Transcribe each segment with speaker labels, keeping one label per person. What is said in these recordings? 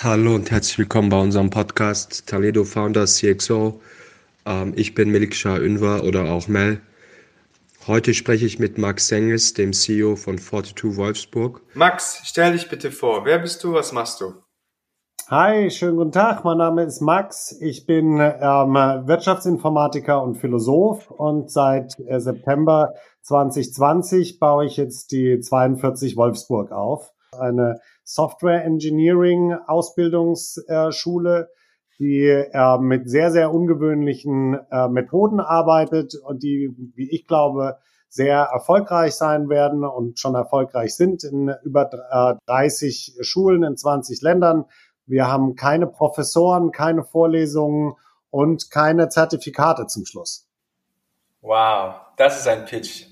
Speaker 1: Hallo und herzlich willkommen bei unserem Podcast Toledo Founders CXO. Ähm, ich bin Melikshah Unvar oder auch Mel. Heute spreche ich mit Max Sengels, dem CEO von 42 Wolfsburg.
Speaker 2: Max, stell dich bitte vor. Wer bist du? Was machst du?
Speaker 3: Hi, schönen guten Tag. Mein Name ist Max. Ich bin ähm, Wirtschaftsinformatiker und Philosoph und seit äh, September 2020 baue ich jetzt die 42 Wolfsburg auf. Eine Software Engineering Ausbildungsschule, die äh, mit sehr, sehr ungewöhnlichen äh, Methoden arbeitet und die, wie ich glaube, sehr erfolgreich sein werden und schon erfolgreich sind in über äh, 30 Schulen in 20 Ländern. Wir haben keine Professoren, keine Vorlesungen und keine Zertifikate zum Schluss.
Speaker 2: Wow, das ist ein Pitch.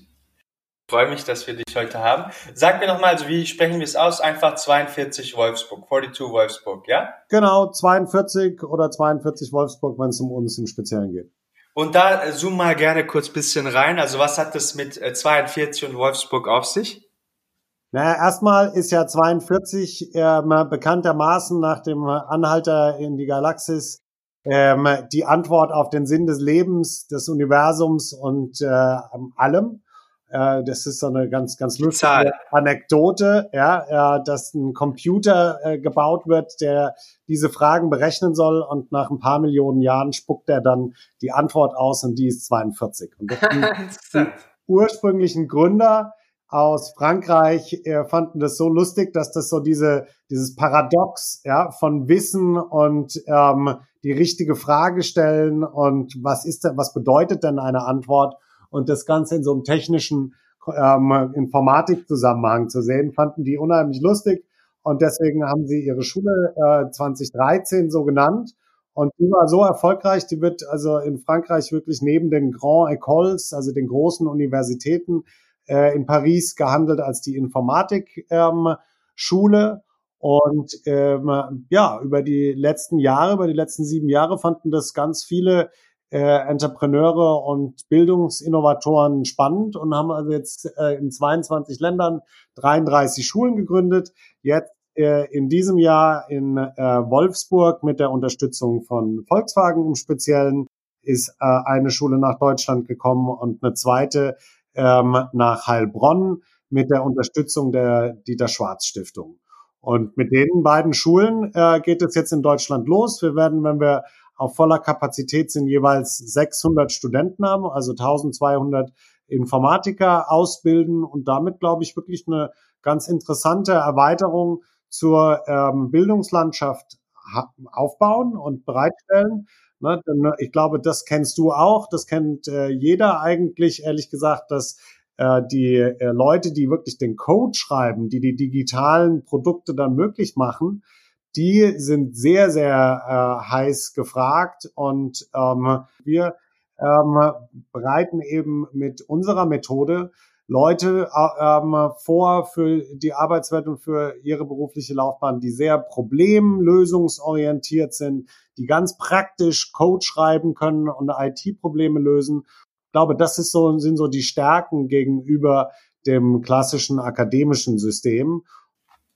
Speaker 2: Ich freue mich, dass wir dich heute haben. Sag mir nochmal, also wie sprechen wir es aus? Einfach 42 Wolfsburg, 42 Wolfsburg, ja?
Speaker 3: Genau, 42 oder 42 Wolfsburg, wenn es um uns im Speziellen geht.
Speaker 2: Und da äh, zoom mal gerne kurz bisschen rein. Also was hat das mit 42 äh, und Wolfsburg auf sich?
Speaker 3: Naja, erstmal ist ja 42 ähm, bekanntermaßen nach dem Anhalter in die Galaxis ähm, die Antwort auf den Sinn des Lebens, des Universums und äh, allem. Äh, das ist so eine ganz, ganz lustige Anekdote, ja, äh, dass ein Computer äh, gebaut wird, der diese Fragen berechnen soll und nach ein paar Millionen Jahren spuckt er dann die Antwort aus und die ist 42. Und die, die ursprünglichen Gründer aus Frankreich äh, fanden das so lustig, dass das so diese dieses Paradox ja von Wissen und ähm, die richtige Frage stellen und was ist denn was bedeutet denn eine Antwort und das Ganze in so einem technischen ähm, Informatikzusammenhang zu sehen, fanden die unheimlich lustig und deswegen haben sie ihre Schule äh, 2013 so genannt. Und die war so erfolgreich, die wird also in Frankreich wirklich neben den Grand Écoles, also den großen Universitäten äh, in Paris gehandelt als die Informatikschule. Ähm, und ähm, ja, über die letzten Jahre, über die letzten sieben Jahre fanden das ganz viele äh, Entrepreneure und Bildungsinnovatoren spannend und haben also jetzt äh, in 22 Ländern 33 Schulen gegründet. Jetzt äh, in diesem Jahr in äh, Wolfsburg mit der Unterstützung von Volkswagen im Speziellen ist äh, eine Schule nach Deutschland gekommen und eine zweite ähm, nach Heilbronn mit der Unterstützung der Dieter Schwarz Stiftung. Und mit den beiden Schulen äh, geht es jetzt in Deutschland los. Wir werden, wenn wir auf voller Kapazität sind jeweils 600 Studenten haben, also 1200 Informatiker ausbilden und damit, glaube ich, wirklich eine ganz interessante Erweiterung zur ähm, Bildungslandschaft aufbauen und bereitstellen. Ne, denn äh, ich glaube, das kennst du auch, das kennt äh, jeder eigentlich, ehrlich gesagt, dass äh, die äh, Leute, die wirklich den Code schreiben, die die digitalen Produkte dann möglich machen, die sind sehr, sehr äh, heiß gefragt und ähm, wir ähm, bereiten eben mit unserer Methode Leute äh, ähm, vor für die Arbeitswelt und für ihre berufliche Laufbahn, die sehr problemlösungsorientiert sind, die ganz praktisch Code schreiben können und IT-Probleme lösen. Ich glaube, das ist so, sind so die Stärken gegenüber dem klassischen akademischen System.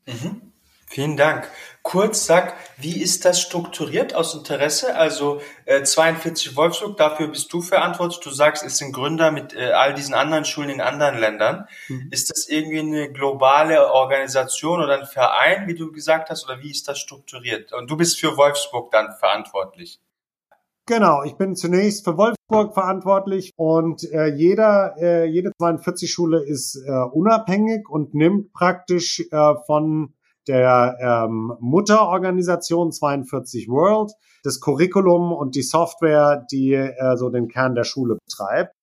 Speaker 2: Mhm. Vielen Dank. Kurz sag, wie ist das strukturiert aus Interesse? Also äh, 42 Wolfsburg, dafür bist du verantwortlich. Du sagst, es sind Gründer mit äh, all diesen anderen Schulen in anderen Ländern. Mhm. Ist das irgendwie eine globale Organisation oder ein Verein, wie du gesagt hast, oder wie ist das strukturiert? Und du bist für Wolfsburg dann verantwortlich.
Speaker 3: Genau, ich bin zunächst für Wolfsburg verantwortlich und äh, jeder, äh, jede 42 Schule ist äh, unabhängig und nimmt praktisch äh, von der ähm, Mutterorganisation 42 World, das Curriculum und die Software, die äh, so den Kern der Schule betreibt.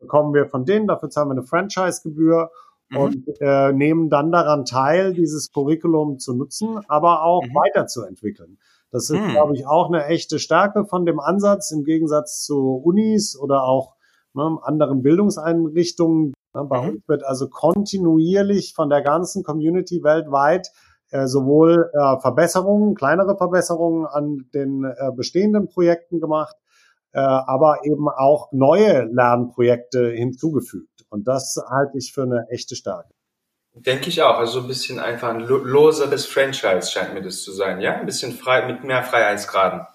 Speaker 3: Bekommen wir von denen, dafür zahlen wir eine Franchise-Gebühr mhm. und äh, nehmen dann daran teil, dieses Curriculum zu nutzen, aber auch mhm. weiterzuentwickeln. Das ist, mhm. glaube ich, auch eine echte Stärke von dem Ansatz im Gegensatz zu Unis oder auch ne, anderen Bildungseinrichtungen. Bei mhm. uns wird also kontinuierlich von der ganzen Community weltweit äh, sowohl äh, Verbesserungen, kleinere Verbesserungen an den äh, bestehenden Projekten gemacht, äh, aber eben auch neue Lernprojekte hinzugefügt. Und das halte ich für eine echte Stärke.
Speaker 2: Denke ich auch. Also ein bisschen einfach ein loseres Franchise scheint mir das zu sein, ja? Ein bisschen frei, mit mehr Freiheitsgraden.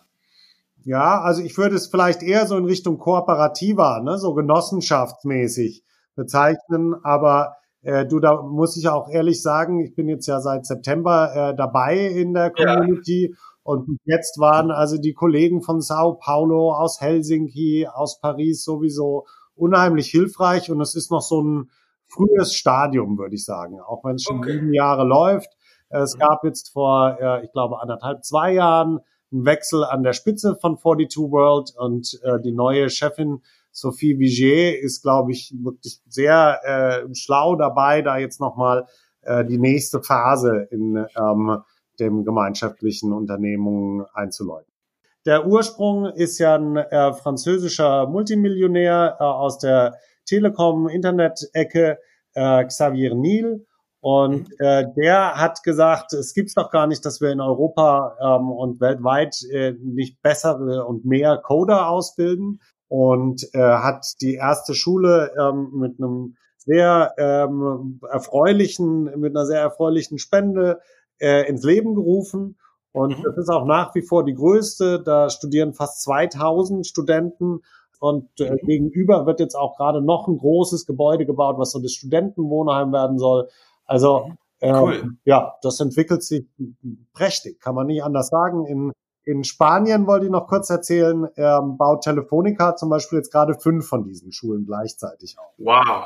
Speaker 3: Ja, also ich würde es vielleicht eher so in Richtung kooperativer, ne, so genossenschaftsmäßig bezeichnen. Aber äh, du, da muss ich auch ehrlich sagen, ich bin jetzt ja seit September äh, dabei in der Community. Ja. Und jetzt waren also die Kollegen von Sao Paulo, aus Helsinki, aus Paris sowieso unheimlich hilfreich. Und es ist noch so ein frühes Stadium, würde ich sagen, auch wenn es schon okay. sieben Jahre läuft. Es mhm. gab jetzt vor, äh, ich glaube, anderthalb, zwei Jahren einen Wechsel an der Spitze von 42 World und äh, die neue Chefin Sophie Vigier ist, glaube ich, wirklich sehr äh, schlau dabei, da jetzt nochmal äh, die nächste Phase in ähm, dem gemeinschaftlichen Unternehmungen einzuläuten. Der Ursprung ist ja ein äh, französischer Multimillionär äh, aus der Telekom-Internet-Ecke, äh, Xavier Niel. Und äh, der hat gesagt, es gibt's doch gar nicht, dass wir in Europa ähm, und weltweit äh, nicht bessere und mehr Coder ausbilden. Und äh, hat die erste Schule ähm, mit einem sehr ähm, erfreulichen, mit einer sehr erfreulichen Spende äh, ins Leben gerufen. Und mhm. das ist auch nach wie vor die größte. Da studieren fast 2000 Studenten. Und äh, mhm. gegenüber wird jetzt auch gerade noch ein großes Gebäude gebaut, was so das Studentenwohnheim werden soll. Also äh, cool. ja, das entwickelt sich prächtig, kann man nicht anders sagen. In, in Spanien wollte ich noch kurz erzählen, ähm, baut Telefonica zum Beispiel jetzt gerade fünf von diesen Schulen gleichzeitig auf.
Speaker 2: Wow.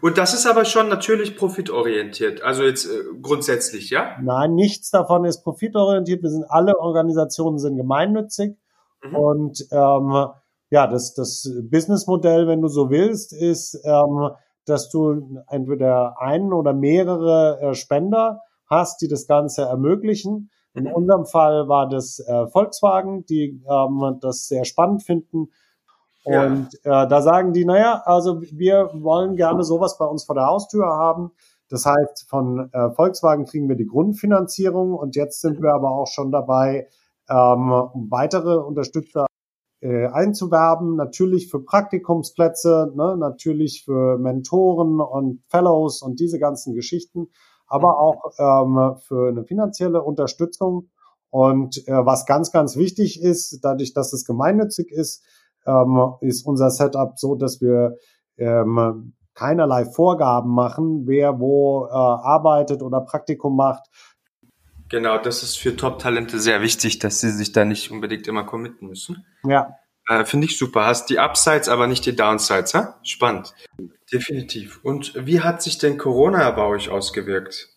Speaker 2: Und das ist aber schon natürlich profitorientiert, also jetzt äh, grundsätzlich, ja?
Speaker 3: Nein, nichts davon ist profitorientiert. Wir sind alle Organisationen sind gemeinnützig mhm. und ähm, ja, das, das Businessmodell, wenn du so willst, ist, ähm, dass du entweder einen oder mehrere äh, Spender hast, die das Ganze ermöglichen. In unserem Fall war das äh, Volkswagen, die ähm, das sehr spannend finden. Und ja. äh, da sagen die, naja, also wir wollen gerne sowas bei uns vor der Haustür haben. Das heißt, von äh, Volkswagen kriegen wir die Grundfinanzierung und jetzt sind wir aber auch schon dabei, ähm, weitere Unterstützer äh, einzuwerben, natürlich für Praktikumsplätze, ne, natürlich für Mentoren und Fellows und diese ganzen Geschichten, aber auch ähm, für eine finanzielle Unterstützung. Und äh, was ganz, ganz wichtig ist, dadurch, dass es gemeinnützig ist, ähm, ist unser Setup so, dass wir ähm, keinerlei Vorgaben machen, wer wo äh, arbeitet oder Praktikum macht.
Speaker 2: Genau, das ist für Top-Talente sehr wichtig, dass sie sich da nicht unbedingt immer committen müssen.
Speaker 3: Ja.
Speaker 2: Äh, Finde ich super. Hast die Upsides, aber nicht die Downsides, ha? Spannend. Definitiv. Und wie hat sich denn Corona bei euch ausgewirkt?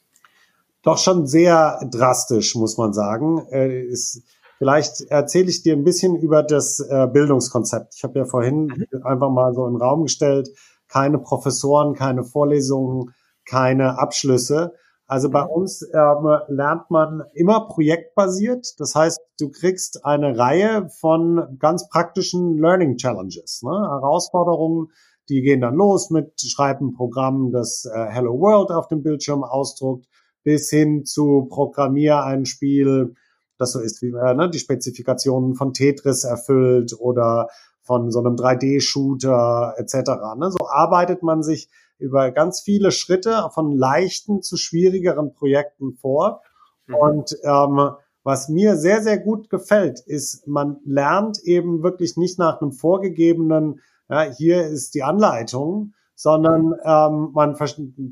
Speaker 3: Doch schon sehr drastisch, muss man sagen. Äh, ist, vielleicht erzähle ich dir ein bisschen über das äh, Bildungskonzept. Ich habe ja vorhin mhm. einfach mal so in den Raum gestellt, keine Professoren, keine Vorlesungen, keine Abschlüsse. Also bei mhm. uns ähm, lernt man immer projektbasiert. Das heißt, du kriegst eine Reihe von ganz praktischen Learning Challenges, ne? Herausforderungen, die gehen dann los mit schreiben Programm, das äh, Hello World auf dem Bildschirm ausdruckt, bis hin zu Programmier ein Spiel, das so ist wie äh, ne, die Spezifikationen von Tetris erfüllt oder von so einem 3D-Shooter etc. Ne? So arbeitet man sich über ganz viele Schritte von leichten zu schwierigeren Projekten vor. Mhm. Und ähm, was mir sehr, sehr gut gefällt, ist, man lernt eben wirklich nicht nach einem vorgegebenen, ja, hier ist die Anleitung, sondern ähm, man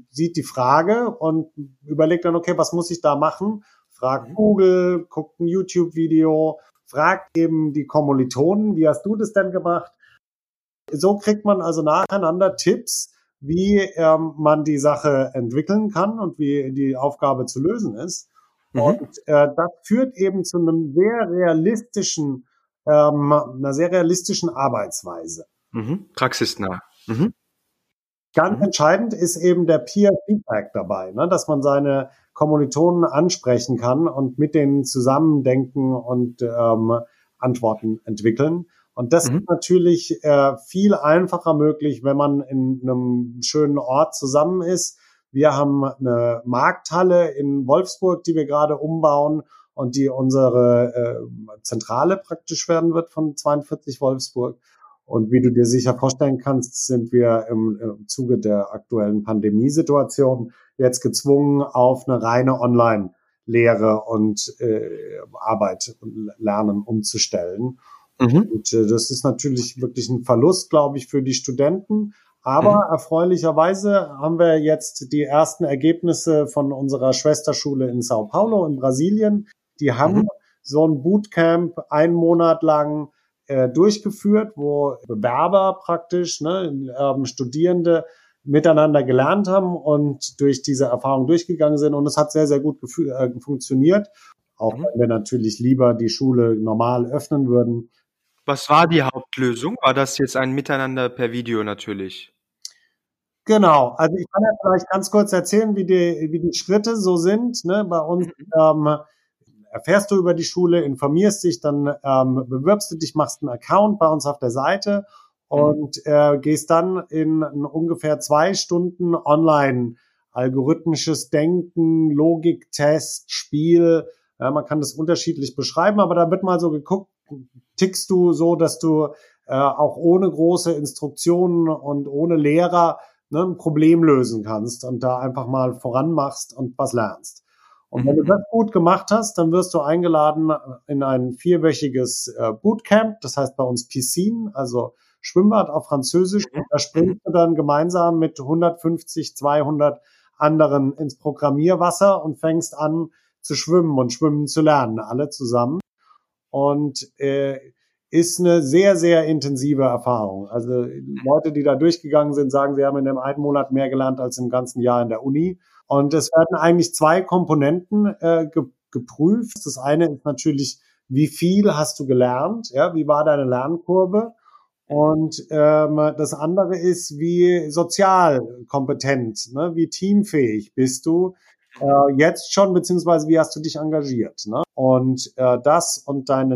Speaker 3: sieht die Frage und überlegt dann, okay, was muss ich da machen? Fragt mhm. Google, guckt ein YouTube-Video, fragt eben die Kommilitonen, wie hast du das denn gemacht? So kriegt man also nacheinander Tipps, wie ähm, man die Sache entwickeln kann und wie die Aufgabe zu lösen ist. Mhm. Und äh, das führt eben zu einem sehr realistischen, ähm, einer sehr realistischen Arbeitsweise.
Speaker 2: Mhm. Praxisnah. Mhm.
Speaker 3: Ganz mhm. entscheidend ist eben der Peer Feedback dabei, ne? dass man seine Kommilitonen ansprechen kann und mit denen zusammendenken und ähm, Antworten entwickeln. Und das mhm. ist natürlich äh, viel einfacher möglich, wenn man in einem schönen Ort zusammen ist. Wir haben eine Markthalle in Wolfsburg, die wir gerade umbauen und die unsere äh, Zentrale praktisch werden wird von 42 Wolfsburg. Und wie du dir sicher vorstellen kannst, sind wir im, im Zuge der aktuellen Pandemiesituation jetzt gezwungen, auf eine reine Online-Lehre und äh, Arbeit und Lernen umzustellen. Mhm. Und äh, das ist natürlich wirklich ein Verlust, glaube ich, für die Studenten. Aber mhm. erfreulicherweise haben wir jetzt die ersten Ergebnisse von unserer Schwesterschule in Sao Paulo in Brasilien. Die haben mhm. so ein Bootcamp einen Monat lang äh, durchgeführt, wo Bewerber praktisch, ne, ähm, Studierende miteinander gelernt haben und durch diese Erfahrung durchgegangen sind. Und es hat sehr, sehr gut äh, funktioniert. Auch mhm. wenn wir natürlich lieber die Schule normal öffnen würden.
Speaker 2: Was war die Hauptlösung? War das jetzt ein Miteinander per Video natürlich?
Speaker 3: Genau, also ich kann ja vielleicht ganz kurz erzählen, wie die, wie die Schritte so sind. Ne? Bei uns mhm. ähm, erfährst du über die Schule, informierst dich, dann ähm, bewirbst du dich, machst einen Account bei uns auf der Seite mhm. und äh, gehst dann in, in ungefähr zwei Stunden online algorithmisches Denken, Logiktest, Spiel. Ja, man kann das unterschiedlich beschreiben, aber da wird mal so geguckt, tickst du so, dass du äh, auch ohne große Instruktionen und ohne Lehrer ne, ein Problem lösen kannst und da einfach mal voranmachst und was lernst. Und wenn du mhm. das gut gemacht hast, dann wirst du eingeladen in ein vierwöchiges äh, Bootcamp, das heißt bei uns Piscine, also Schwimmbad auf Französisch. Und da springst du dann gemeinsam mit 150, 200 anderen ins Programmierwasser und fängst an zu schwimmen und schwimmen zu lernen, alle zusammen. Und äh, ist eine sehr, sehr intensive Erfahrung. Also Leute, die da durchgegangen sind, sagen, sie haben in dem einen Monat mehr gelernt als im ganzen Jahr in der Uni. Und es werden eigentlich zwei Komponenten äh, ge geprüft. Das eine ist natürlich, wie viel hast du gelernt? Ja, wie war deine Lernkurve? Und ähm, das andere ist, wie sozial kompetent, ne? wie teamfähig bist du äh, jetzt schon, beziehungsweise wie hast du dich engagiert. Ne? Und äh, das und deine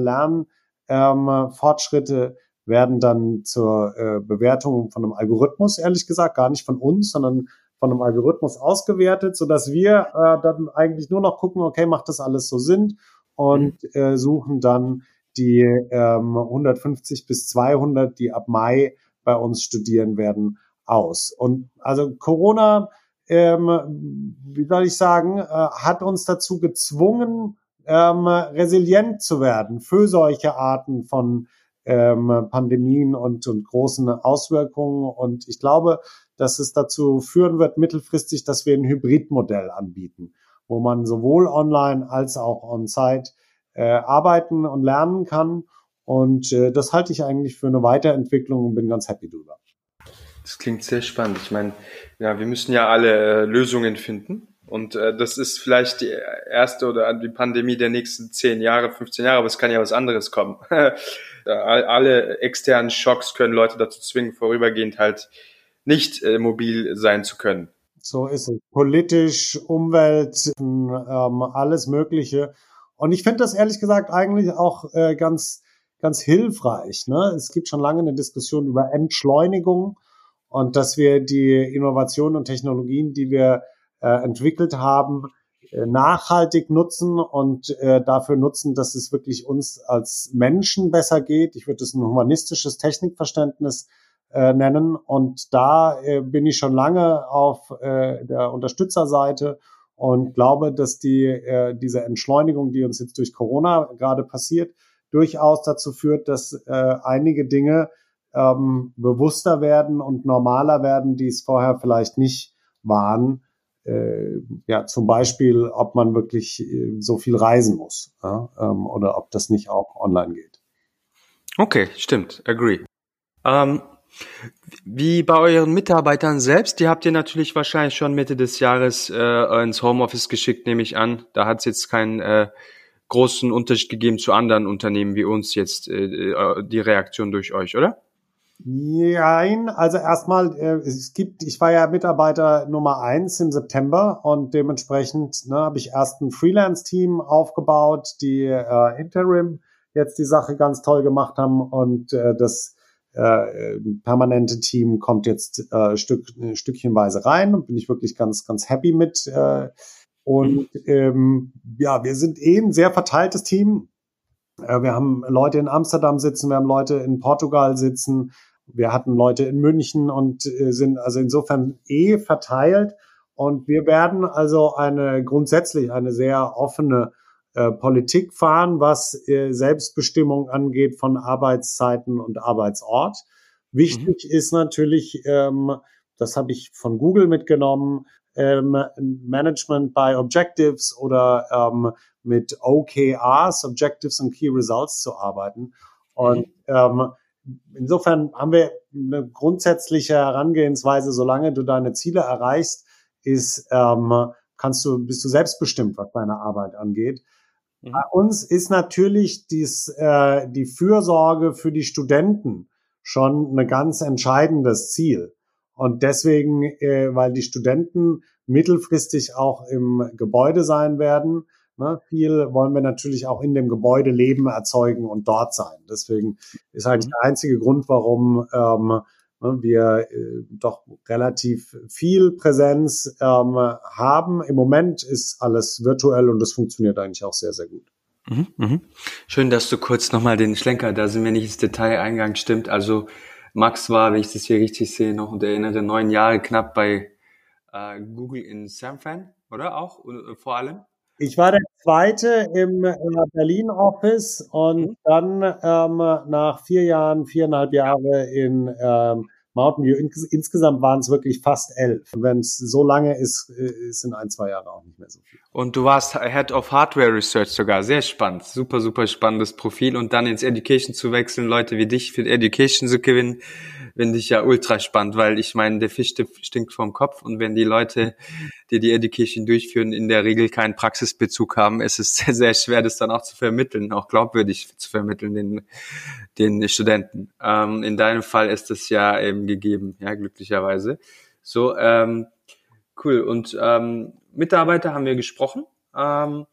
Speaker 3: Lernfortschritte ähm, werden dann zur äh, Bewertung von einem Algorithmus, ehrlich gesagt, gar nicht von uns, sondern von einem Algorithmus ausgewertet, so dass wir äh, dann eigentlich nur noch gucken, okay, macht das alles so Sinn und äh, suchen dann die ähm, 150 bis 200, die ab Mai bei uns studieren werden, aus. Und also Corona, ähm, wie soll ich sagen, äh, hat uns dazu gezwungen, ähm, resilient zu werden für solche Arten von ähm, Pandemien und, und großen Auswirkungen. Und ich glaube, dass es dazu führen wird, mittelfristig, dass wir ein Hybridmodell anbieten, wo man sowohl online als auch on-site äh, arbeiten und lernen kann. Und äh, das halte ich eigentlich für eine Weiterentwicklung und bin ganz happy drüber.
Speaker 2: Das klingt sehr spannend. Ich meine, ja, wir müssen ja alle äh, Lösungen finden. Und äh, das ist vielleicht die erste oder die Pandemie der nächsten 10 Jahre, 15 Jahre, aber es kann ja was anderes kommen. alle externen Schocks können Leute dazu zwingen, vorübergehend halt nicht äh, mobil sein zu können.
Speaker 3: So ist es. Politisch, Umwelt, ähm, alles Mögliche. Und ich finde das ehrlich gesagt eigentlich auch äh, ganz, ganz hilfreich. Ne? Es gibt schon lange eine Diskussion über Entschleunigung und dass wir die Innovationen und Technologien, die wir äh, entwickelt haben, äh, nachhaltig nutzen und äh, dafür nutzen, dass es wirklich uns als Menschen besser geht. Ich würde es ein humanistisches Technikverständnis äh, nennen. Und da äh, bin ich schon lange auf äh, der Unterstützerseite und glaube, dass die, äh, diese Entschleunigung, die uns jetzt durch Corona gerade passiert, durchaus dazu führt, dass äh, einige Dinge ähm, bewusster werden und normaler werden, die es vorher vielleicht nicht waren äh, ja, zum Beispiel, ob man wirklich äh, so viel reisen muss ja, ähm, oder ob das nicht auch online geht.
Speaker 2: Okay, stimmt, agree. Ähm, wie bei euren Mitarbeitern selbst, die habt ihr natürlich wahrscheinlich schon Mitte des Jahres äh, ins Homeoffice geschickt, nehme ich an. Da hat es jetzt keinen äh, großen Unterschied gegeben zu anderen Unternehmen wie uns jetzt äh, äh die Reaktion durch euch, oder?
Speaker 3: Nein, also erstmal, äh, es gibt, ich war ja Mitarbeiter Nummer eins im September und dementsprechend ne, habe ich erst ein Freelance-Team aufgebaut, die äh, Interim jetzt die Sache ganz toll gemacht haben und äh, das äh, permanente Team kommt jetzt äh, Stück, Stückchenweise rein und bin ich wirklich ganz, ganz happy mit. Äh, und ähm, ja, wir sind eh ein sehr verteiltes Team Äh, wir haben Leute in Amsterdam sitzen, wir haben Leute in Portugal sitzen, wir hatten Leute in München und äh, sind also insofern eh verteilt. Und wir werden also eine grundsätzlich eine sehr offene äh, Politik fahren, was äh, Selbstbestimmung angeht von Arbeitszeiten und Arbeitsort. Wichtig mhm. ist natürlich, ähm, das habe ich von Google mitgenommen, ähm, Management by Objectives oder ähm, mit OKRs, Objectives and Key Results zu arbeiten. Und mhm. ähm, insofern haben wir eine grundsätzliche Herangehensweise, solange du deine Ziele erreichst, ist, ähm, kannst du, bist du selbstbestimmt, was deine Arbeit angeht. Mhm. Bei uns ist natürlich dies, äh, die Fürsorge für die Studenten schon ein ganz entscheidendes Ziel. Und deswegen, äh, weil die Studenten mittelfristig auch im Gebäude sein werden, ne, viel wollen wir natürlich auch in dem Gebäude leben, erzeugen und dort sein. Deswegen ist eigentlich mhm. der einzige Grund, warum ähm, wir äh, doch relativ viel Präsenz ähm, haben. Im Moment ist alles virtuell und das funktioniert eigentlich auch sehr, sehr gut.
Speaker 2: Mhm, mhm. Schön, dass du kurz nochmal den Schlenker, da sind wir nicht ins Detail eingegangen, stimmt. Also Max war, wenn ich das hier richtig sehe, noch und erinnere, neun Jahre knapp bei äh, Google in San Fran, oder auch äh, vor allem?
Speaker 3: Ich war der Zweite im äh, Berlin Office und mhm. dann ähm, nach vier Jahren, viereinhalb Jahre in ähm, Mountain View. insgesamt waren es wirklich fast elf. Wenn es so lange ist, äh, sind ein, zwei Jahre auch nicht mehr so viel.
Speaker 2: Und du warst Head of Hardware Research sogar. Sehr spannend. Super, super spannendes Profil. Und dann ins Education zu wechseln, Leute wie dich für Education zu gewinnen, finde ich ja ultra spannend, weil ich meine, der Fisch stinkt vom Kopf. Und wenn die Leute, die die Education durchführen, in der Regel keinen Praxisbezug haben, ist es sehr, sehr schwer, das dann auch zu vermitteln, auch glaubwürdig zu vermitteln den, den Studenten. Ähm, in deinem Fall ist es ja eben gegeben, ja, glücklicherweise. So, ähm, cool. Und ähm, Mitarbeiter haben wir gesprochen. Ähm,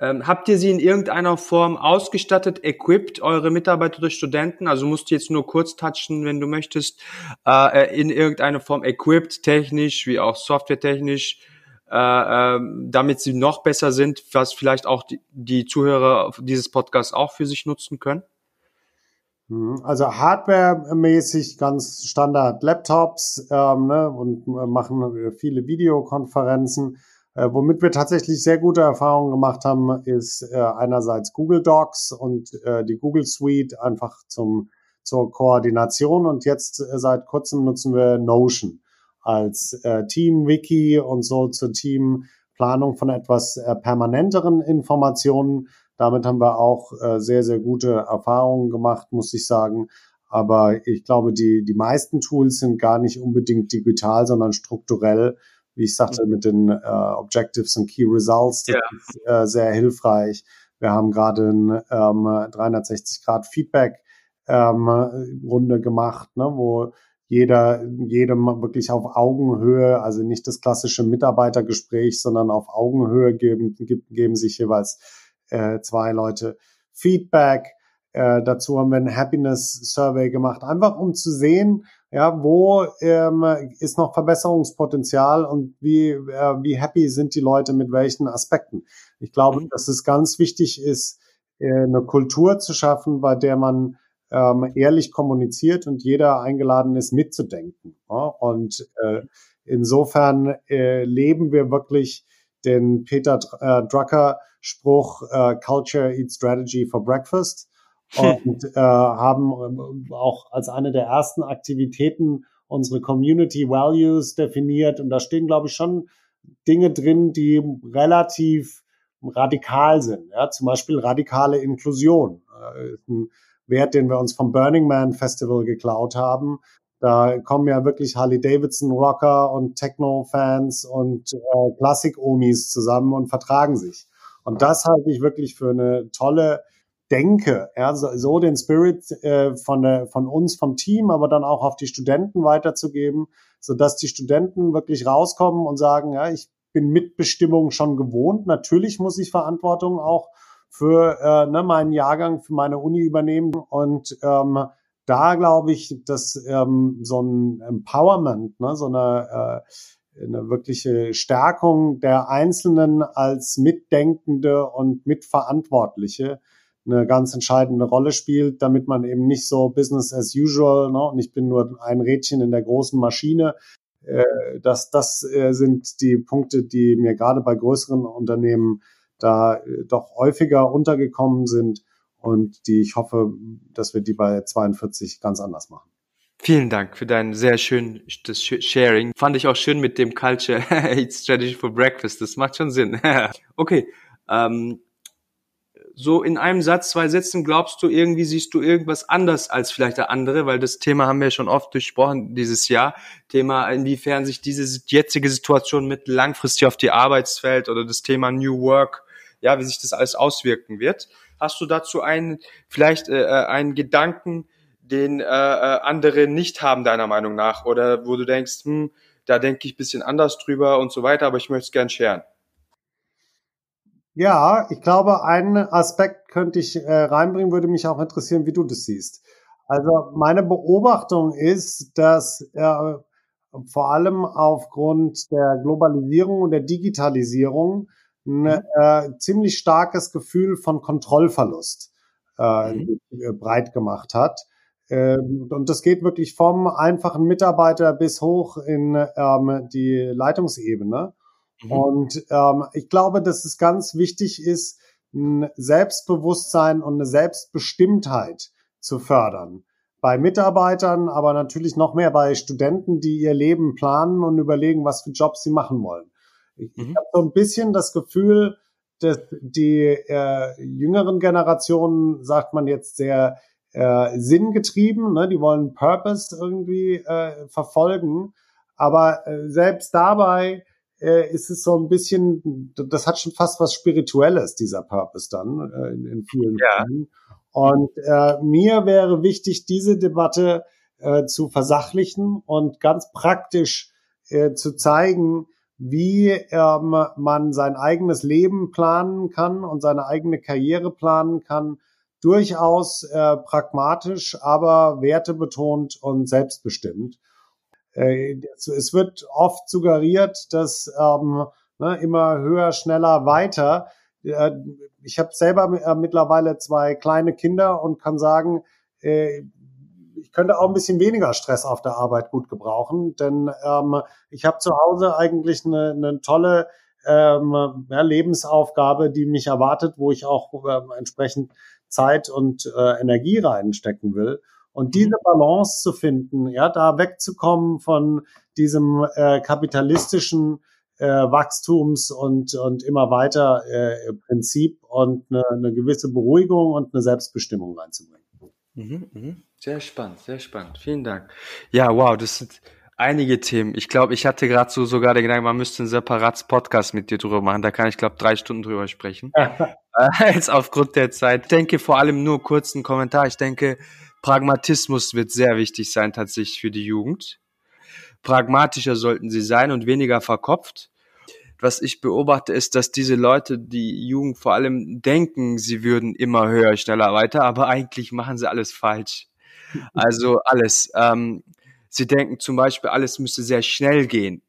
Speaker 2: ähm, habt ihr sie in irgendeiner Form ausgestattet, equipped, eure Mitarbeiter oder Studenten? Also musst du jetzt nur kurz touchen, wenn du möchtest, äh, äh in irgendeiner Form equipped, technisch wie auch softwaretechnisch, äh, äh, damit sie noch besser sind, was vielleicht auch die, die Zuhörer dieses Podcasts auch für sich nutzen können?
Speaker 3: Mhm. Also hardwaremäßig ganz Standard Laptops ähm, ne, und äh, machen viele Videokonferenzen. Äh, womit wir tatsächlich sehr gute Erfahrungen gemacht haben, ist äh, einerseits Google Docs und äh, die Google Suite einfach zum zur Koordination und jetzt äh, seit kurzem nutzen wir Notion als äh, Team-Wiki und so zur Teamplanung von etwas äh, permanenteren Informationen damit haben wir auch sehr, sehr gute Erfahrungen gemacht, muss ich sagen. Aber ich glaube, die, die meisten Tools sind gar nicht unbedingt digital, sondern strukturell. Wie ich sagte, mit den äh, Objectives und Key Results, das ja. ist äh, sehr hilfreich. Wir haben gerade ein ähm, 360-Grad-Feedback-Runde ähm, gemacht, ne, wo jeder, jedem wirklich auf Augenhöhe, also nicht das klassische Mitarbeitergespräch, sondern auf Augenhöhe geben, geben sich jeweils äh, zwei Leute Feedback. Äh, dazu haben wir ein Happiness Survey gemacht, einfach um zu sehen, ja, wo ähm, ist noch Verbesserungspotenzial und wie, äh, wie happy sind die Leute mit welchen Aspekten. Ich glaube, mhm. dass es ganz wichtig ist, äh, eine Kultur zu schaffen, bei der man ähm, ehrlich kommuniziert und jeder eingeladen ist, mitzudenken. Ja? Und äh, insofern äh, leben wir wirklich den Peter äh, Drucker Spruch äh, Culture Eat Strategy for Breakfast und äh, haben ähm, auch als eine der ersten Aktivitäten unsere Community Values definiert und da stehen, glaube ich, schon Dinge drin, die relativ radikal sind. Ja, zum Beispiel radikale Inklusion. Äh, ein Wert, den wir uns vom Burning Man Festival geklaut haben. Da kommen ja wirklich Harley Davidson Rocker und Techno-Fans und äh, Klassik-Omis zusammen und vertragen sich. Und das halte ich wirklich für eine tolle Denke, ja, so, so den Spirit äh, von, der, von uns, vom Team, aber dann auch auf die Studenten weiterzugeben, so dass die Studenten wirklich rauskommen und sagen, ja, ich bin Mitbestimmung schon gewohnt. Natürlich muss ich Verantwortung auch für äh, ne, meinen Jahrgang, für meine Uni übernehmen. Und ähm, da glaube ich, dass ähm, so ein Empowerment, ne, so eine äh, eine wirkliche Stärkung der Einzelnen als Mitdenkende und Mitverantwortliche, eine ganz entscheidende Rolle spielt, damit man eben nicht so Business as usual, ne, und ich bin nur ein Rädchen in der großen Maschine. Äh, das das äh, sind die Punkte, die mir gerade bei größeren Unternehmen da äh, doch häufiger untergekommen sind und die ich hoffe, dass wir die bei 42 ganz anders machen.
Speaker 2: Vielen Dank für dein sehr schön das Sharing. Fand ich auch schön mit dem Culture Strategy for Breakfast. Das macht schon Sinn. okay. Ähm, so in einem Satz, zwei Sätzen, glaubst du, irgendwie siehst du irgendwas anders als vielleicht der andere? Weil das Thema haben wir schon oft durchsprochen dieses Jahr. Thema, inwiefern sich diese jetzige Situation mit langfristig auf die Arbeitswelt oder das Thema New Work, ja, wie sich das alles auswirken wird. Hast du dazu einen, vielleicht äh, äh einen Gedanken, den äh, äh, andere nicht haben, deiner Meinung nach? Oder wo du denkst, hm, da denke ich bisschen anders drüber und so weiter, aber ich möchte es gern scheren.
Speaker 3: Ja, ich glaube, einen Aspekt könnte ich äh, reinbringen, würde mich auch interessieren, wie du das siehst. Also meine Beobachtung ist, dass äh, vor allem aufgrund der Globalisierung und der Digitalisierung ein mhm. äh, ziemlich starkes Gefühl von Kontrollverlust äh, mhm. breit gemacht hat. Ähm, und das geht wirklich vom einfachen Mitarbeiter bis hoch in ähm, die Leitungsebene. Mhm. Und ähm, ich glaube, dass es ganz wichtig ist, ein Selbstbewusstsein und eine Selbstbestimmtheit zu fördern. Bei Mitarbeitern, aber natürlich noch mehr bei Studenten, die ihr Leben planen und überlegen, was für Jobs sie machen wollen. Ich, mhm. ich habe so ein bisschen das Gefühl, dass die äh, jüngeren Generationen, sagt man jetzt sehr, äh, sinngetrieben, ne? die wollen Purpose irgendwie äh, verfolgen. Aber äh, selbst dabei äh, ist es so ein bisschen, das hat schon fast was Spirituelles, dieser Purpose dann äh, in, in vielen ja. Fällen. Und äh, mir wäre wichtig, diese Debatte äh, zu versachlichen und ganz praktisch äh, zu zeigen, wie ähm, man sein eigenes Leben planen kann und seine eigene Karriere planen kann, durchaus äh, pragmatisch, aber wertebetont und selbstbestimmt. Äh, es wird oft suggeriert, dass ähm, ne, immer höher, schneller, weiter. Äh, ich habe selber äh, mittlerweile zwei kleine Kinder und kann sagen, äh, ich könnte auch ein bisschen weniger Stress auf der Arbeit gut gebrauchen, denn ähm, ich habe zu Hause eigentlich eine, eine tolle ähm, ja, Lebensaufgabe, die mich erwartet, wo ich auch äh, entsprechend Zeit und Energie reinstecken will. Und mhm. diese Balance zu finden, ja, da wegzukommen von diesem äh, kapitalistischen äh, Wachstums und, und immer weiter äh, Prinzip und eine, eine gewisse Beruhigung und eine Selbstbestimmung reinzubringen.
Speaker 2: Mhm, mh. Sehr spannend, sehr spannend. Vielen Dank. Ja, wow, das sind einige Themen. Ich glaube, ich hatte gerade so sogar den Gedanken, man müsste einen separates Podcast mit dir drüber machen. Da kann ich, glaube drei Stunden drüber sprechen. jetzt aufgrund der Zeit. Ich denke vor allem nur kurz einen Kommentar. Ich denke, Pragmatismus wird sehr wichtig sein tatsächlich für die Jugend. Pragmatischer sollten sie sein und weniger verkopft. Was ich beobachte, ist, dass diese Leute, die Jugend vor allem denken, sie würden immer höher, schneller, weiter, aber eigentlich machen sie alles falsch. Also alles. Ähm, sie denken zum Beispiel, alles müsste sehr schnell gehen.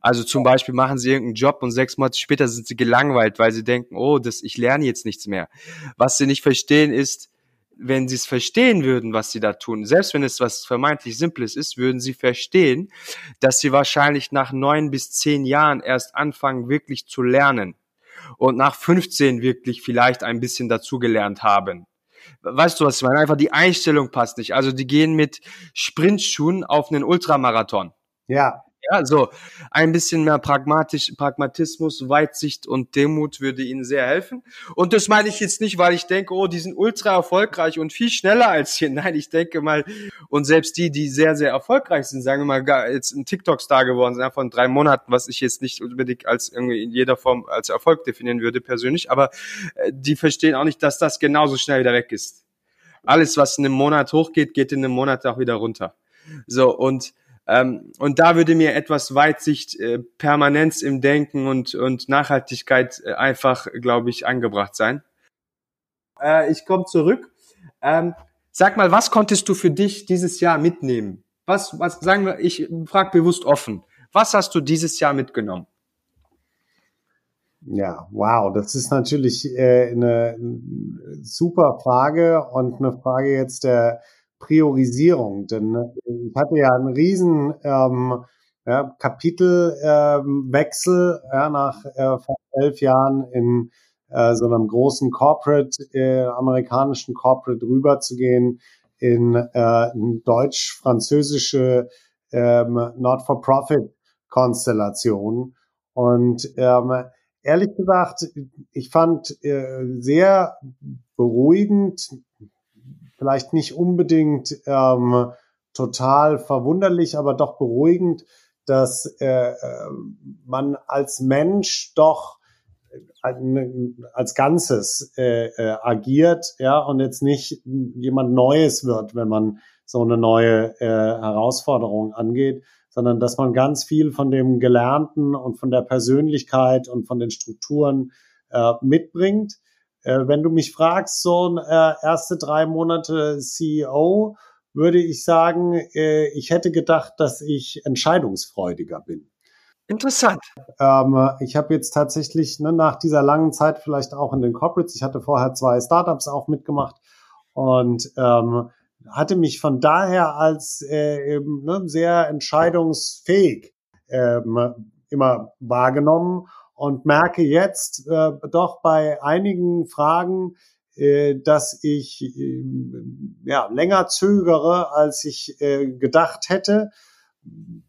Speaker 2: Also zum Beispiel machen sie irgendeinen Job und sechs Monate später sind sie gelangweilt, weil sie denken, oh, das, ich lerne jetzt nichts mehr. Was sie nicht verstehen ist, wenn sie es verstehen würden, was sie da tun, selbst wenn es was vermeintlich Simples ist, würden sie verstehen, dass sie wahrscheinlich nach neun bis zehn Jahren erst anfangen, wirklich zu lernen und nach 15 wirklich vielleicht ein bisschen dazugelernt haben. Weißt du, was ich meine? Einfach die Einstellung passt nicht. Also die gehen mit Sprintschuhen auf einen Ultramarathon.
Speaker 3: Ja.
Speaker 2: Ja, so ein bisschen mehr pragmatisch, Pragmatismus, Weitsicht und Demut würde ihnen sehr helfen. Und das meine ich jetzt nicht, weil ich denke, oh, die sind ultra erfolgreich und viel schneller als hier. Nein, ich denke mal, und selbst die, die sehr, sehr erfolgreich sind, sagen wir mal, jetzt ein TikTok-Star geworden sind, von drei Monaten, was ich jetzt nicht unbedingt als irgendwie in jeder Form als Erfolg definieren würde persönlich, aber äh, die verstehen auch nicht, dass das genauso schnell wieder weg ist. Alles, was in einem Monat hochgeht, geht in einem Monat auch wieder runter. So, und ähm, und da würde mir etwas Weitsicht, äh, Permanenz im Denken und, und Nachhaltigkeit äh, einfach, glaube ich, angebracht sein. Äh, ich komme zurück. Ähm, sag mal, was konntest du für dich dieses Jahr mitnehmen? Was, was sagen wir, ich frage bewusst offen. Was hast du dieses Jahr mitgenommen?
Speaker 3: Ja, wow, das ist natürlich äh, eine super Frage und eine Frage jetzt der Priorisierung. Denn äh, ich hatte ja einen riesen ähm, ja, Kapitelwechsel ähm, ja, nach äh, elf Jahren in äh, so einem großen Corporate, äh, amerikanischen Corporate rüberzugehen in, äh, deutsch-französische ähm, Not-for-Profit-Konstellation. Und ähm, ehrlich gesagt, ich fand äh, sehr beruhigend, vielleicht nicht unbedingt ähm, total verwunderlich, aber doch beruhigend, dass äh, äh man als Mensch doch äh, als Ganzes äh, äh, agiert, ja, und jetzt nicht jemand Neues wird, wenn man so eine neue äh, Herausforderung angeht, sondern dass man ganz viel von dem Gelernten und von der Persönlichkeit und von den Strukturen äh, mitbringt. Äh, wenn du mich fragst, so äh, erste drei Monate CEO, würde ich sagen, äh, ich hätte gedacht, dass ich entscheidungsfreudiger bin.
Speaker 2: Interessant.
Speaker 3: Ähm, ich habe jetzt tatsächlich ne, nach dieser langen Zeit vielleicht auch in den Corporates, ich hatte vorher zwei Startups auch mitgemacht und ähm, hatte mich von daher als äh, eben, ne, sehr entscheidungsfähig ähm, immer wahrgenommen und merke jetzt äh, doch bei einigen Fragen, äh, dass ich äh, ja, länger zögere, als ich äh, gedacht hätte.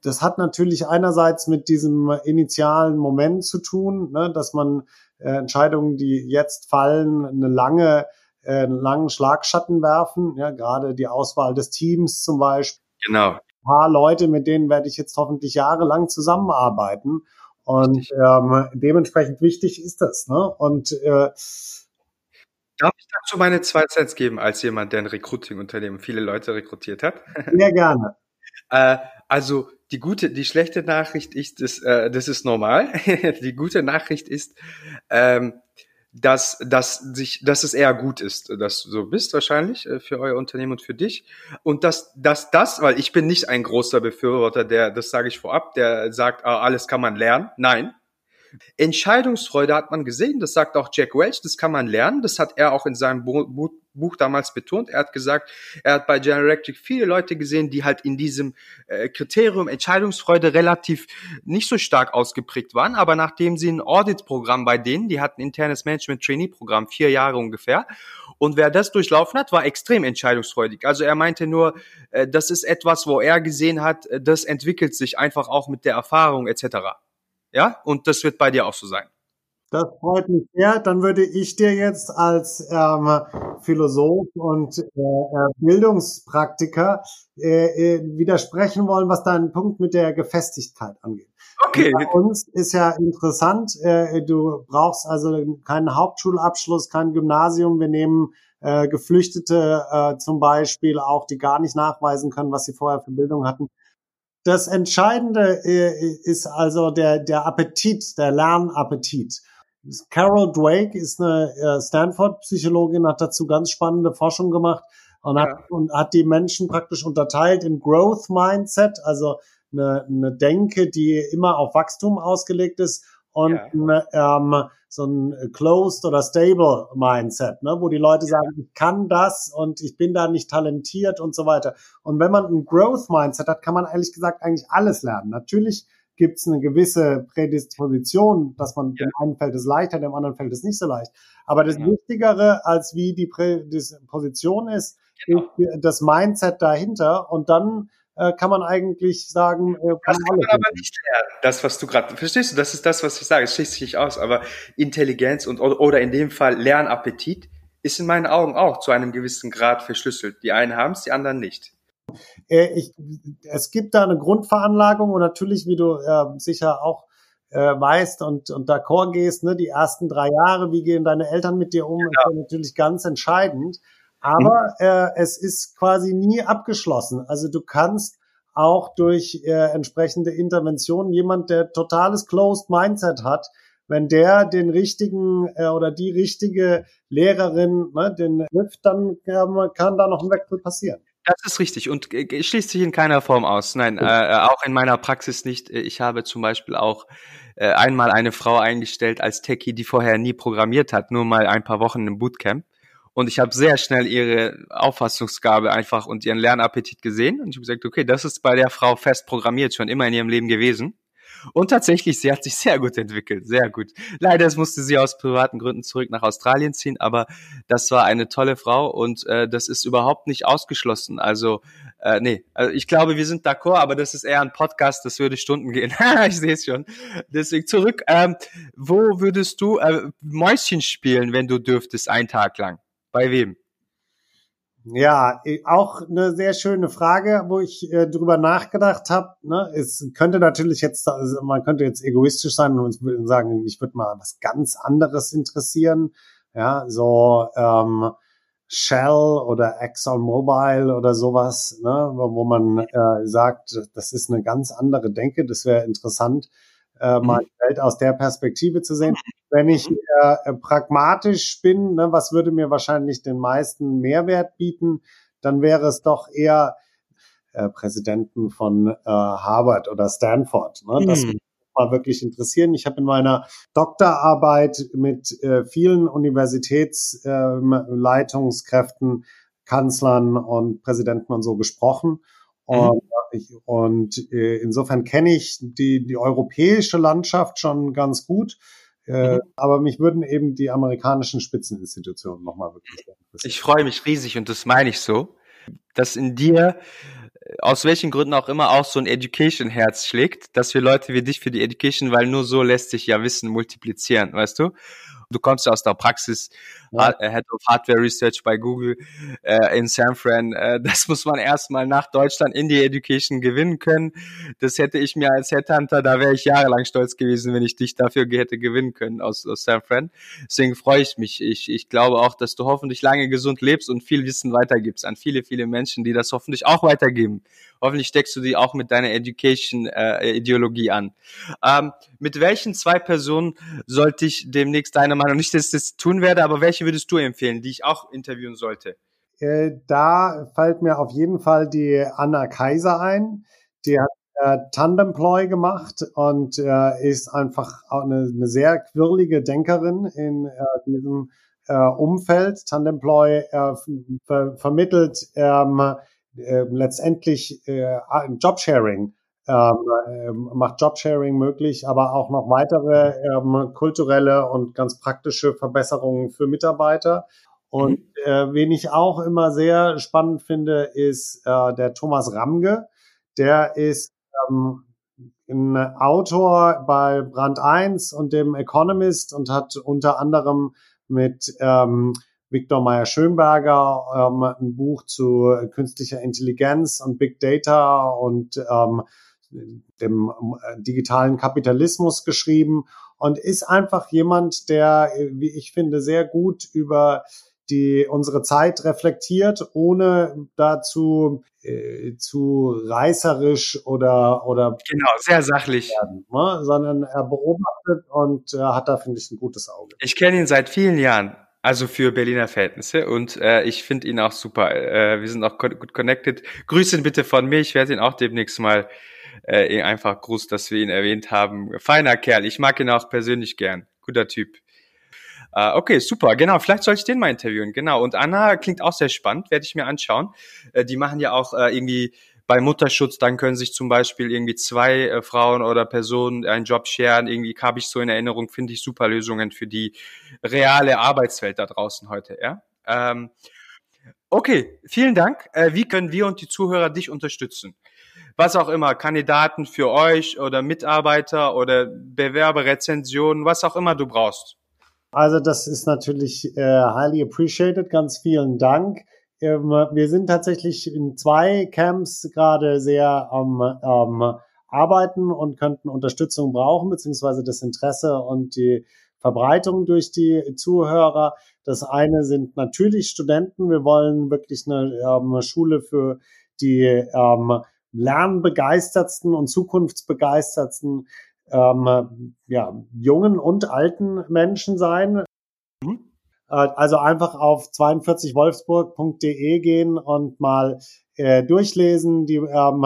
Speaker 3: Das hat natürlich einerseits mit diesem initialen Moment zu tun, ne, dass man äh, Entscheidungen, die jetzt fallen, eine lange äh, einen langen Schlagschatten werfen. Ja, gerade die Auswahl des Teams zum Beispiel.
Speaker 2: Genau.
Speaker 3: Ein paar Leute, mit denen werde ich jetzt hoffentlich jahrelang zusammenarbeiten. Und ähm, dementsprechend wichtig ist das. Ne? Und äh,
Speaker 2: Darf ich dazu meine zwei Cents geben, als jemand, der ein Recruiting-Unternehmen viele Leute rekrutiert hat?
Speaker 3: Sehr gerne.
Speaker 2: äh, also die gute, die schlechte Nachricht ist, das, äh, das ist normal. die gute Nachricht ist, ähm, dass, dass, sich, dass es eher gut ist, dass du so bist wahrscheinlich äh, für euer Unternehmen und für dich. Und dass, dass das, weil ich bin nicht ein großer Befürworter, der, das sage ich vorab, der sagt, ah, alles kann man lernen. Nein, Entscheidungsfreude hat man gesehen, das sagt auch Jack Welch, das kann man lernen, das hat er auch in seinem Buch, damals betont. Er hat gesagt, er hat bei General Electric viele Leute gesehen, die halt in diesem äh, Kriterium Entscheidungsfreude relativ nicht so stark ausgeprägt waren, aber nachdem sie ein Audit-Programm bei denen, die hatten internes Management-Trainee-Programm, vier Jahre ungefähr, und wer das durchlaufen hat, war extrem entscheidungsfreudig. Also er meinte nur, äh, das ist etwas, wo er gesehen hat, äh, das entwickelt sich einfach auch mit der Erfahrung etc. Ja, und das wird bei dir auch so sein.
Speaker 3: Das freut mich sehr. Dann würde ich dir jetzt als ähm, Philosoph und äh, äh Bildungspraktiker äh, äh, widersprechen wollen, was deinen Punkt mit der Gefestigkeit angeht.
Speaker 2: Okay.
Speaker 3: Bei uns ist ja interessant, äh, du brauchst also keinen Hauptschulabschluss, kein Gymnasium. Wir nehmen äh, Geflüchtete äh, zum Beispiel auch, die gar nicht nachweisen können, was sie vorher für Bildung hatten. Das Entscheidende äh, ist also der, der Appetit, der Lernappetit. Carol Drake ist eine äh, Stanford-Psychologin, hat dazu ganz spannende Forschung gemacht und, ja. hat, und hat die Menschen praktisch unterteilt in Growth Mindset, also eine, eine Denke, die immer auf Wachstum ausgelegt ist und ja. ähm, so ein Closed oder Stable Mindset, ne, wo die Leute ja. sagen, ich kann das und ich bin da nicht talentiert und so weiter. Und wenn man ein Growth Mindset hat, kann man ehrlich gesagt eigentlich alles lernen. Natürlich gibt es eine gewisse Prädisposition, dass man ja. dem einen fällt es leichter, dem anderen fällt es nicht so leicht. Aber das ja. Wichtigere, als wie die Prädisposition ist, genau. ist das Mindset dahinter und dann äh, kann man eigentlich sagen, äh,
Speaker 2: kann das kann man aber nicht lernen. Das, was du gerade, verstehst du, das ist das, was ich sage, es schließt sich nicht aus, aber Intelligenz und oder in dem Fall Lernappetit ist in meinen Augen auch zu einem gewissen Grad verschlüsselt. Die einen haben es, die anderen nicht.
Speaker 3: Äh, ich, es gibt da eine Grundveranlagung und natürlich, wie du äh, sicher auch äh, weißt und, und d'accord gehst, ne, die ersten drei Jahre, wie gehen deine Eltern mit dir um, genau. ist natürlich ganz entscheidend. Aber mhm. äh, es ist quasi nie abgeschlossen. Also du kannst auch durch äh, entsprechende Interventionen jemand, der totales Closed Mindset hat, wenn der den richtigen äh, oder die richtige Lehrerin ne, den trifft, dann äh, kann da noch ein Wechsel passieren.
Speaker 2: Das ist richtig und äh, schließt sich in keiner Form aus. Nein, äh, auch in meiner Praxis nicht. Ich habe zum Beispiel auch äh, einmal eine Frau eingestellt als Techie, die vorher nie programmiert hat, nur mal ein paar Wochen im Bootcamp. Und ich habe sehr schnell ihre Auffassungsgabe einfach und ihren Lernappetit gesehen. Und ich habe gesagt, okay, das ist bei der Frau fest programmiert, schon immer in ihrem Leben gewesen. Und tatsächlich, sie hat sich sehr gut entwickelt, sehr gut. Leider musste sie aus privaten Gründen zurück nach Australien ziehen, aber das war eine tolle Frau und äh, das ist überhaupt nicht ausgeschlossen. Also, äh, nee, also ich glaube, wir sind d'accord, aber das ist eher ein Podcast, das würde Stunden gehen. ich sehe es schon. Deswegen zurück. Ähm, wo würdest du äh, Mäuschen spielen, wenn du dürftest, einen Tag lang? Bei wem?
Speaker 3: Ja, auch eine sehr schöne Frage, wo ich äh, drüber nachgedacht habe. Ne? Es könnte natürlich jetzt, also man könnte jetzt egoistisch sein und sagen, ich würde mal was ganz anderes interessieren. Ja, so ähm, Shell oder Exxon Mobil oder sowas, ne? wo, wo man äh, sagt, das ist eine ganz andere Denke, das wäre interessant äh, mal mhm. die Welt aus der Perspektive zu sehen. Wenn ich äh, pragmatisch bin, ne, was würde mir wahrscheinlich den meisten Mehrwert bieten, dann wäre es doch eher äh, Präsidenten von äh, Harvard oder Stanford. Ne? Das mhm. mal wirklich interessieren. Ich habe in meiner Doktorarbeit mit äh, vielen Universitätsleitungskräften, Kanzlern und Präsidenten und so gesprochen. Und mhm. Ich, und äh, insofern kenne ich die, die europäische Landschaft schon ganz gut. Äh, mhm. Aber mich würden eben die amerikanischen Spitzeninstitutionen nochmal wirklich
Speaker 2: interessieren. Ich freue mich riesig und das meine ich so, dass in dir äh, aus welchen Gründen auch immer auch so ein Education-Herz schlägt, dass wir Leute wie dich für die Education, weil nur so lässt sich ja Wissen multiplizieren, weißt du? Du kommst ja aus der Praxis, ja. Äh, Head of Hardware Research bei Google äh, in San Fran. Äh, das muss man erstmal nach Deutschland in die Education gewinnen können. Das hätte ich mir als Headhunter, da wäre ich jahrelang stolz gewesen, wenn ich dich dafür hätte gewinnen können aus, aus San Fran. Deswegen freue ich mich. Ich, ich glaube auch, dass du hoffentlich lange gesund lebst und viel Wissen weitergibst an viele, viele Menschen, die das hoffentlich auch weitergeben. Hoffentlich steckst du die auch mit deiner Education-Ideologie äh, an. Ähm, mit welchen zwei Personen sollte ich demnächst deine Meinung, nicht, dass ich das tun werde, aber welche würdest du empfehlen, die ich auch interviewen sollte?
Speaker 3: Äh, da fällt mir auf jeden Fall die Anna Kaiser ein. Die hat äh, Tandemploy gemacht und äh, ist einfach eine, eine sehr quirlige Denkerin in äh, diesem äh, Umfeld. Tandemploy äh, ver vermittelt ähm, äh, letztendlich Jobsharing, ähm, äh, macht Jobsharing möglich, aber auch noch weitere ähm, kulturelle und ganz praktische Verbesserungen für Mitarbeiter. Und mhm. äh, wen ich auch immer sehr spannend finde, ist äh, der Thomas Ramge. Der ist ähm, ein Autor bei Brand 1 und dem Economist und hat unter anderem mit ähm, Viktor Meyer-Schönberger ähm, ein Buch zu künstlicher Intelligenz und Big Data und ähm, dem äh, digitalen Kapitalismus geschrieben und ist einfach jemand, der, wie ich finde, sehr gut über die unsere Zeit reflektiert, ohne dazu äh, zu reißerisch oder oder
Speaker 2: genau sehr sachlich, werden,
Speaker 3: ne? sondern er beobachtet und äh, hat da finde ich ein gutes Auge.
Speaker 2: Ich kenne ihn seit vielen Jahren also für Berliner Verhältnisse und äh, ich finde ihn auch super. Äh, wir sind auch gut connected. Grüße ihn bitte von mir. Ich werde ihn auch demnächst mal äh, einfach Gruß, dass wir ihn erwähnt haben. Feiner Kerl. Ich mag ihn auch persönlich gern. Guter Typ. Uh, okay, super, genau. Vielleicht soll ich den mal interviewen, genau. Und Anna klingt auch sehr spannend, werde ich mir anschauen. Uh, die machen ja auch uh, irgendwie bei Mutterschutz, dann können sich zum Beispiel irgendwie zwei äh, Frauen oder Personen einen Job sharen. Irgendwie habe ich so in Erinnerung, finde ich super Lösungen für die reale Arbeitswelt da draußen heute. Ja. Ähm, okay, vielen Dank. Äh, wie können wir und die Zuhörer dich unterstützen? Was auch immer, Kandidaten für euch oder Mitarbeiter oder Bewerberrezensionen, was auch immer du brauchst.
Speaker 3: Also das ist natürlich äh, highly appreciated. Ganz vielen Dank. Ähm, wir sind tatsächlich in zwei Camps gerade sehr am ähm, Arbeiten und könnten Unterstützung brauchen, beziehungsweise das Interesse und die Verbreitung durch die Zuhörer. Das eine sind natürlich Studenten. Wir wollen wirklich eine ähm, Schule für die ähm, lernbegeistertsten und zukunftsbegeistertsten ähm, ja, jungen und alten Menschen sein. Mhm. Äh, also einfach auf 42wolfsburg.de gehen und mal äh, durchlesen. Die ähm,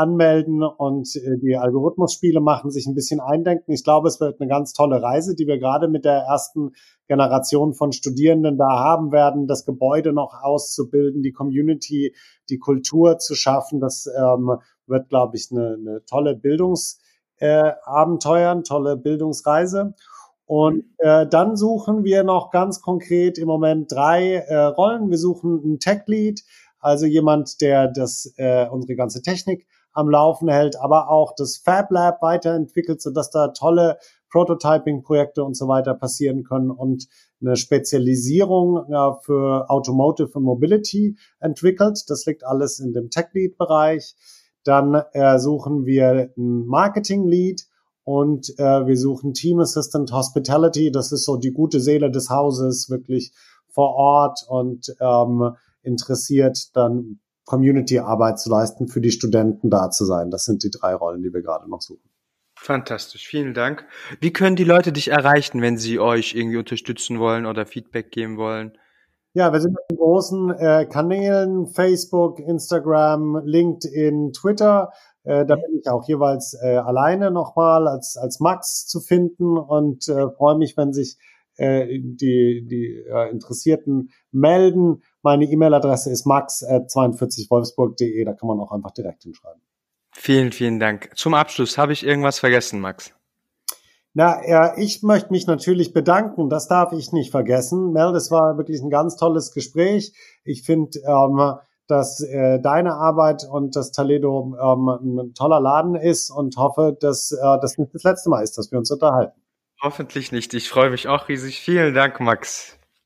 Speaker 3: anmelden und äh, die Algorithmusspiele machen, sich ein bisschen eindenken. Ich glaube, es wird eine ganz tolle Reise, die wir gerade mit der ersten Generation von Studierenden da haben werden, das Gebäude noch auszubilden, die Community, die Kultur zu schaffen. Das ähm, wird, glaube ich, eine, eine tolle Bildungsabenteuer, äh, eine tolle Bildungsreise. Und äh, dann suchen wir noch ganz konkret im Moment drei äh, Rollen. Wir suchen einen Tech Lead, also jemand, der das äh, unsere ganze Technik am Laufen hält, aber auch das Fab Lab weiterentwickelt, sodass da tolle Prototyping-Projekte und so weiter passieren können und eine Spezialisierung ja, für Automotive und Mobility entwickelt. Das liegt alles in dem Tech-Lead-Bereich. Dann äh, suchen wir einen Marketing-Lead und äh, wir suchen Team Assistant Hospitality. Das ist so die gute Seele des Hauses, wirklich vor Ort und ähm, interessiert, dann Community-Arbeit zu leisten, für die Studenten da zu sein. Das sind die drei Rollen, die wir gerade noch suchen.
Speaker 2: Fantastisch, vielen Dank. Wie können die Leute dich erreichen, wenn sie euch irgendwie unterstützen wollen oder Feedback geben wollen?
Speaker 3: Ja, wir sind auf den großen äh, Kanälen Facebook, Instagram, LinkedIn, Twitter. Äh, da bin ich auch jeweils äh, alleine nochmal als, als Max zu finden und äh, freue mich, wenn sich äh, die, die äh, Interessierten melden. Meine E-Mail-Adresse ist max42wolfsburg.de, da kann man auch einfach direkt hinschreiben.
Speaker 2: Vielen, vielen Dank. Zum Abschluss, habe ich irgendwas vergessen, Max?
Speaker 3: Na, ja, ich möchte mich natürlich bedanken. Das darf ich nicht vergessen. Mel, das war wirklich ein ganz tolles Gespräch. Ich finde, ähm, dass äh, deine Arbeit und das Toledo ähm, ein toller Laden ist und hoffe, dass äh, das nicht das letzte Mal ist, dass wir uns unterhalten.
Speaker 2: Hoffentlich nicht. Ich freue mich auch riesig. Vielen Dank, Max.